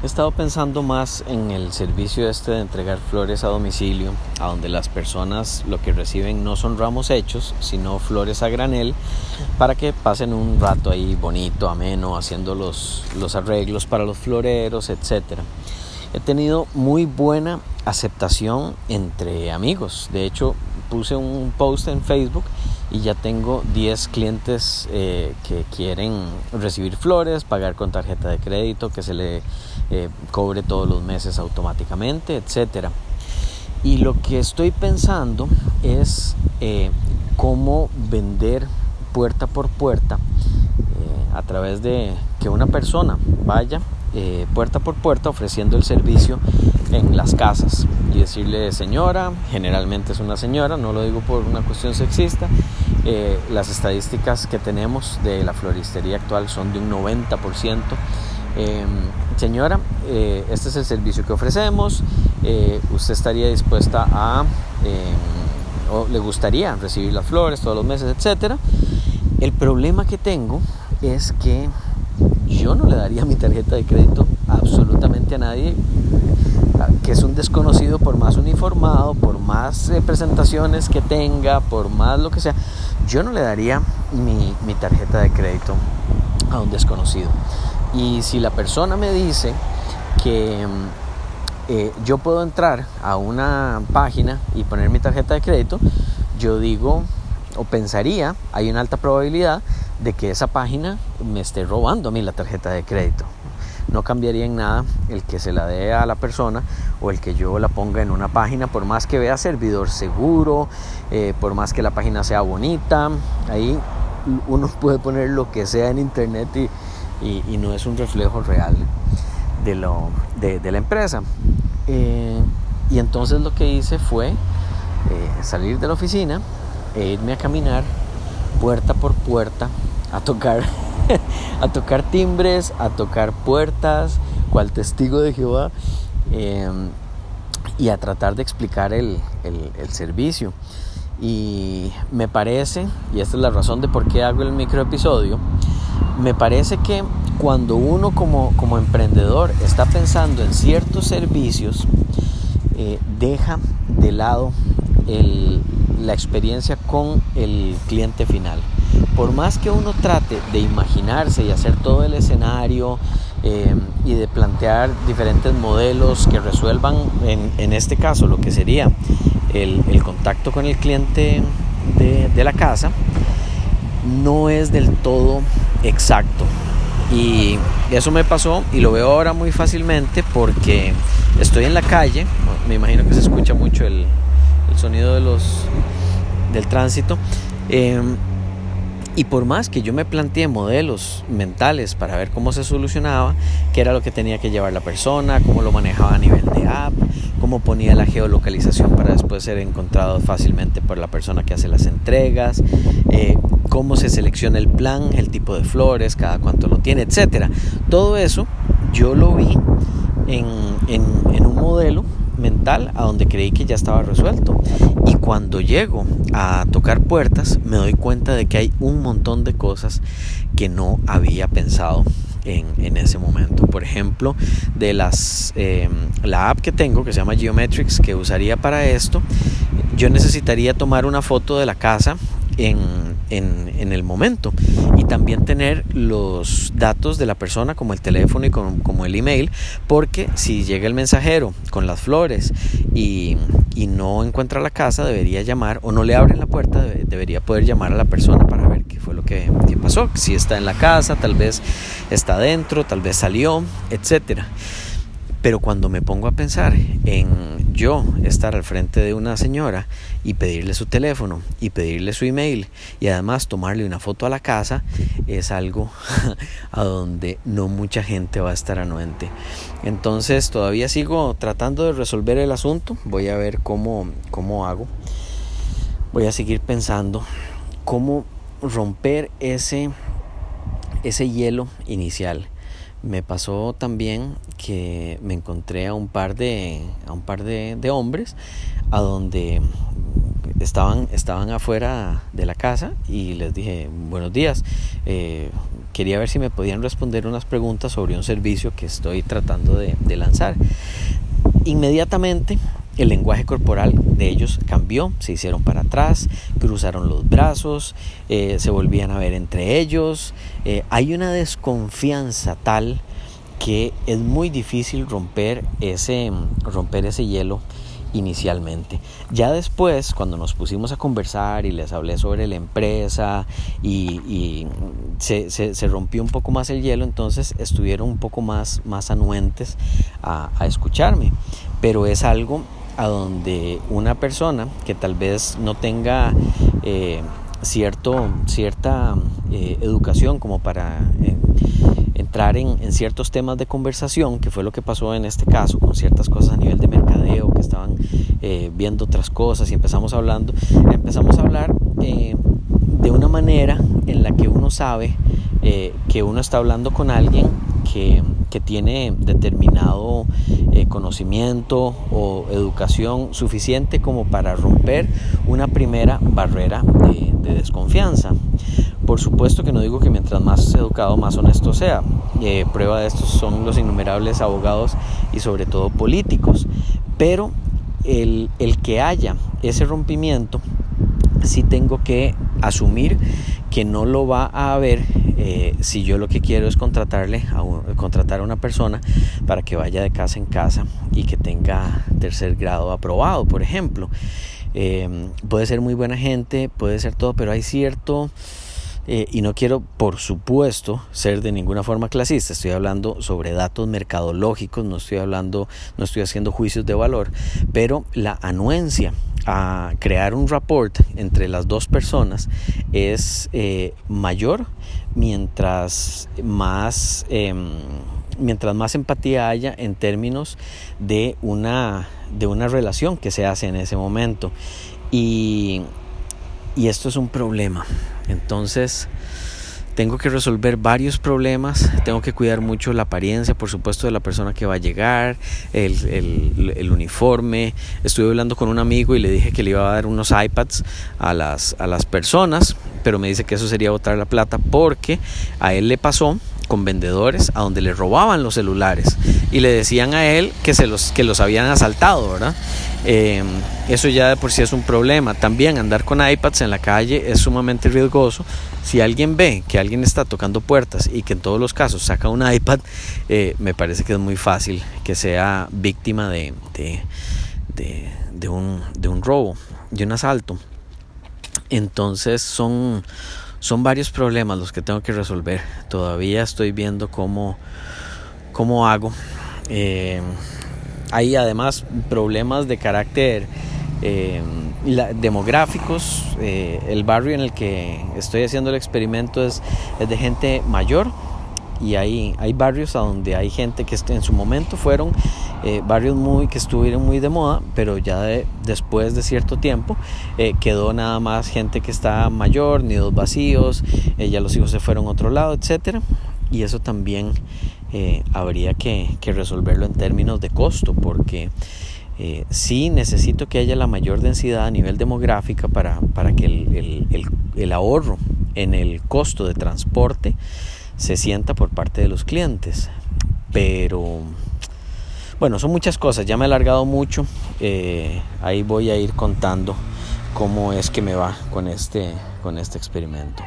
He estado pensando más en el servicio este de entregar flores a domicilio, a donde las personas lo que reciben no son ramos hechos, sino flores a granel, para que pasen un rato ahí bonito, ameno, haciendo los, los arreglos para los floreros, etc. He tenido muy buena aceptación entre amigos. De hecho, puse un post en Facebook y ya tengo 10 clientes eh, que quieren recibir flores, pagar con tarjeta de crédito, que se le eh, cobre todos los meses automáticamente, etc. Y lo que estoy pensando es eh, cómo vender puerta por puerta a través de que una persona vaya puerta por puerta ofreciendo el servicio en las casas y decirle señora, generalmente es una señora, no lo digo por una cuestión sexista, eh, las estadísticas que tenemos de la floristería actual son de un 90%. Em, señora, eh, este es el servicio que ofrecemos, eh, usted estaría dispuesta a, em, o le gustaría recibir las flores todos los meses, etc. El problema que tengo es que yo no le daría mi tarjeta de crédito absolutamente a nadie que es un desconocido por más uniformado, por más eh, presentaciones que tenga, por más lo que sea, yo no le daría mi, tarjeta de crédito a un desconocido. Y si la persona me dice que mm, eh, yo puedo entrar a una página y poner mi tarjeta de crédito, yo digo o pensaría, hay una alta probabilidad de que esa página me esté robando a mí la tarjeta de crédito. No cambiaría en nada el que se la dé a la persona o el que yo la ponga en una página, por más que vea servidor seguro, eh, por más que la página sea bonita, ahí uno puede poner lo que sea en internet y, no es un reflejo real de, lo, de, la empresa. Eh, y entonces lo que hice fue eh, salir de la oficina e irme a caminar puerta por puerta a tocar a tocar timbres, a tocar puertas, cual testigo de Jehová, em, y a tratar de explicar el, servicio. Y me parece, y esta es la razón de por qué hago el micro episodio, me parece que cuando uno como, como emprendedor está pensando en ciertos servicios, eh, deja de lado la experiencia con el cliente final. Por más que uno trate de imaginarse y hacer todo el escenario eh, y de plantear diferentes modelos que resuelvan, en, este caso, lo que sería el, contacto con el cliente de, la casa, no es del todo exacto. Y eso me pasó y lo veo ahora muy fácilmente porque estoy en la calle, me imagino que se escucha mucho el, sonido de los, del tránsito. Em, y por más que yo me planteé modelos mentales para ver cómo se solucionaba, qué era lo que tenía que llevar la persona, cómo lo manejaba a nivel de app, cómo ponía la geolocalización para después ser encontrado fácilmente por la persona que hace las entregas, eh, cómo se selecciona el plan, el tipo de flores, cada cuánto lo tiene, etcétera. Todo eso yo lo vi en, en un modelo mental a donde creí que ya estaba resuelto. Y cuando llego a tocar puertas, me doy cuenta de que hay un montón de cosas que no había pensado en, ese momento. Por ejemplo, de las em, la app que tengo que se llama Geometrics que usaría para esto, yo necesitaría tomar una foto de la casa en, en, el momento y también tener los datos de la persona como el teléfono y como, el email porque si llega el mensajero con las flores y, y, no encuentra la casa debería llamar o no le abren la puerta debería poder llamar a la persona para ver qué fue lo que, pasó si está en la casa tal vez está adentro tal vez salió etcétera pero cuando me pongo a pensar en yo estar al frente de una señora y pedirle su teléfono y pedirle su email y además tomarle una foto a la casa, es algo a donde no mucha gente va a estar anuente. Entonces todavía sigo tratando de resolver el asunto, voy a ver cómo, cómo hago. Voy a seguir pensando cómo romper ese, ese hielo inicial me pasó también que me encontré a un par de, a un par de, hombres a donde estaban, estaban afuera de la casa y les dije buenos días, eh, quería ver si me podían responder unas preguntas sobre un servicio que estoy tratando de, lanzar. Inmediatamente el lenguaje corporal de ellos cambió, se hicieron para atrás, cruzaron los brazos, eh, se volvían a ver entre ellos. Eh, hay una desconfianza tal que es muy difícil romper ese, romper ese hielo inicialmente. Ya después, cuando nos pusimos a conversar y les hablé sobre la empresa y, se, se, rompió un poco más el hielo, entonces estuvieron un poco más, más anuentes a, escucharme. Pero es algo a donde una persona que tal vez no tenga eh, cierto, cierta eh, educación como para... Eh, entrar en, ciertos temas de conversación, que fue lo que pasó en este caso, con ciertas cosas a nivel de mercadeo, que estaban viendo otras cosas y empezamos hablando, empezamos a hablar de una manera en la que uno sabe que uno está hablando con alguien que, que tiene determinado conocimiento o educación suficiente como para romper una primera barrera de, de desconfianza. Por supuesto que no digo que mientras más educado, más honesto sea. Eh, prueba de esto son los innumerables abogados y sobre todo políticos. Pero el, que haya ese rompimiento, sí tengo que asumir que no lo va a haber eh, si yo lo que quiero es contratarle a contratar a una persona para que vaya de casa en casa y que tenga tercer grado aprobado, por ejemplo. Eh, puede ser muy buena gente, puede ser todo, pero hay cierto eh, y no quiero, por supuesto, ser de ninguna forma clasista. Estoy hablando sobre datos mercadológicos, no estoy hablando, no estoy haciendo juicios de valor, pero la anuencia a crear un rapport entre las dos personas es eh, mayor mientras más em, mientras más empatía haya en términos de una de una relación que se hace en ese momento y esto es un problema. Entonces, tengo que resolver varios problemas, tengo que cuidar mucho la apariencia, por supuesto, de la persona que va a llegar, el, uniforme. Estuve hablando con un amigo y le dije que le iba a dar unos iPads a las, a las personas, pero me dice que eso sería botar la plata porque a él le pasó con vendedores a donde le robaban los celulares y le decían a él que, se los, que los habían asaltado, ¿verdad? Eh, eso ya de por sí es un problema. También andar con iPads en la calle es sumamente riesgoso. Si alguien ve que alguien está tocando puertas y que en todos los casos saca un iPad, eh, me parece que es muy fácil que sea víctima de, de, un, de un robo, de un asalto. Entonces son son varios problemas los que tengo que resolver. Todavía estoy viendo cómo, cómo hago. Eh, hay además problemas de carácter eh, demográficos. Eh, el barrio en el que estoy haciendo el experimento es, es de gente mayor y hay, hay barrios a donde hay gente que en su momento fueron eh, barrios muy que estuvieron muy de moda pero ya después de cierto tiempo eh, quedó nada más gente que está mayor nidos vacíos eh, ya los hijos se fueron a otro lado etcétera. Y eso también habría que, resolverlo en términos de costo porque sí necesito que haya la mayor densidad a nivel demográfica para, para que el, el ahorro en el costo de transporte se sienta por parte de los clientes. Pero bueno, son muchas cosas, ya me he alargado mucho, eh, ahí voy a ir contando cómo es que me va con este, con este experimento.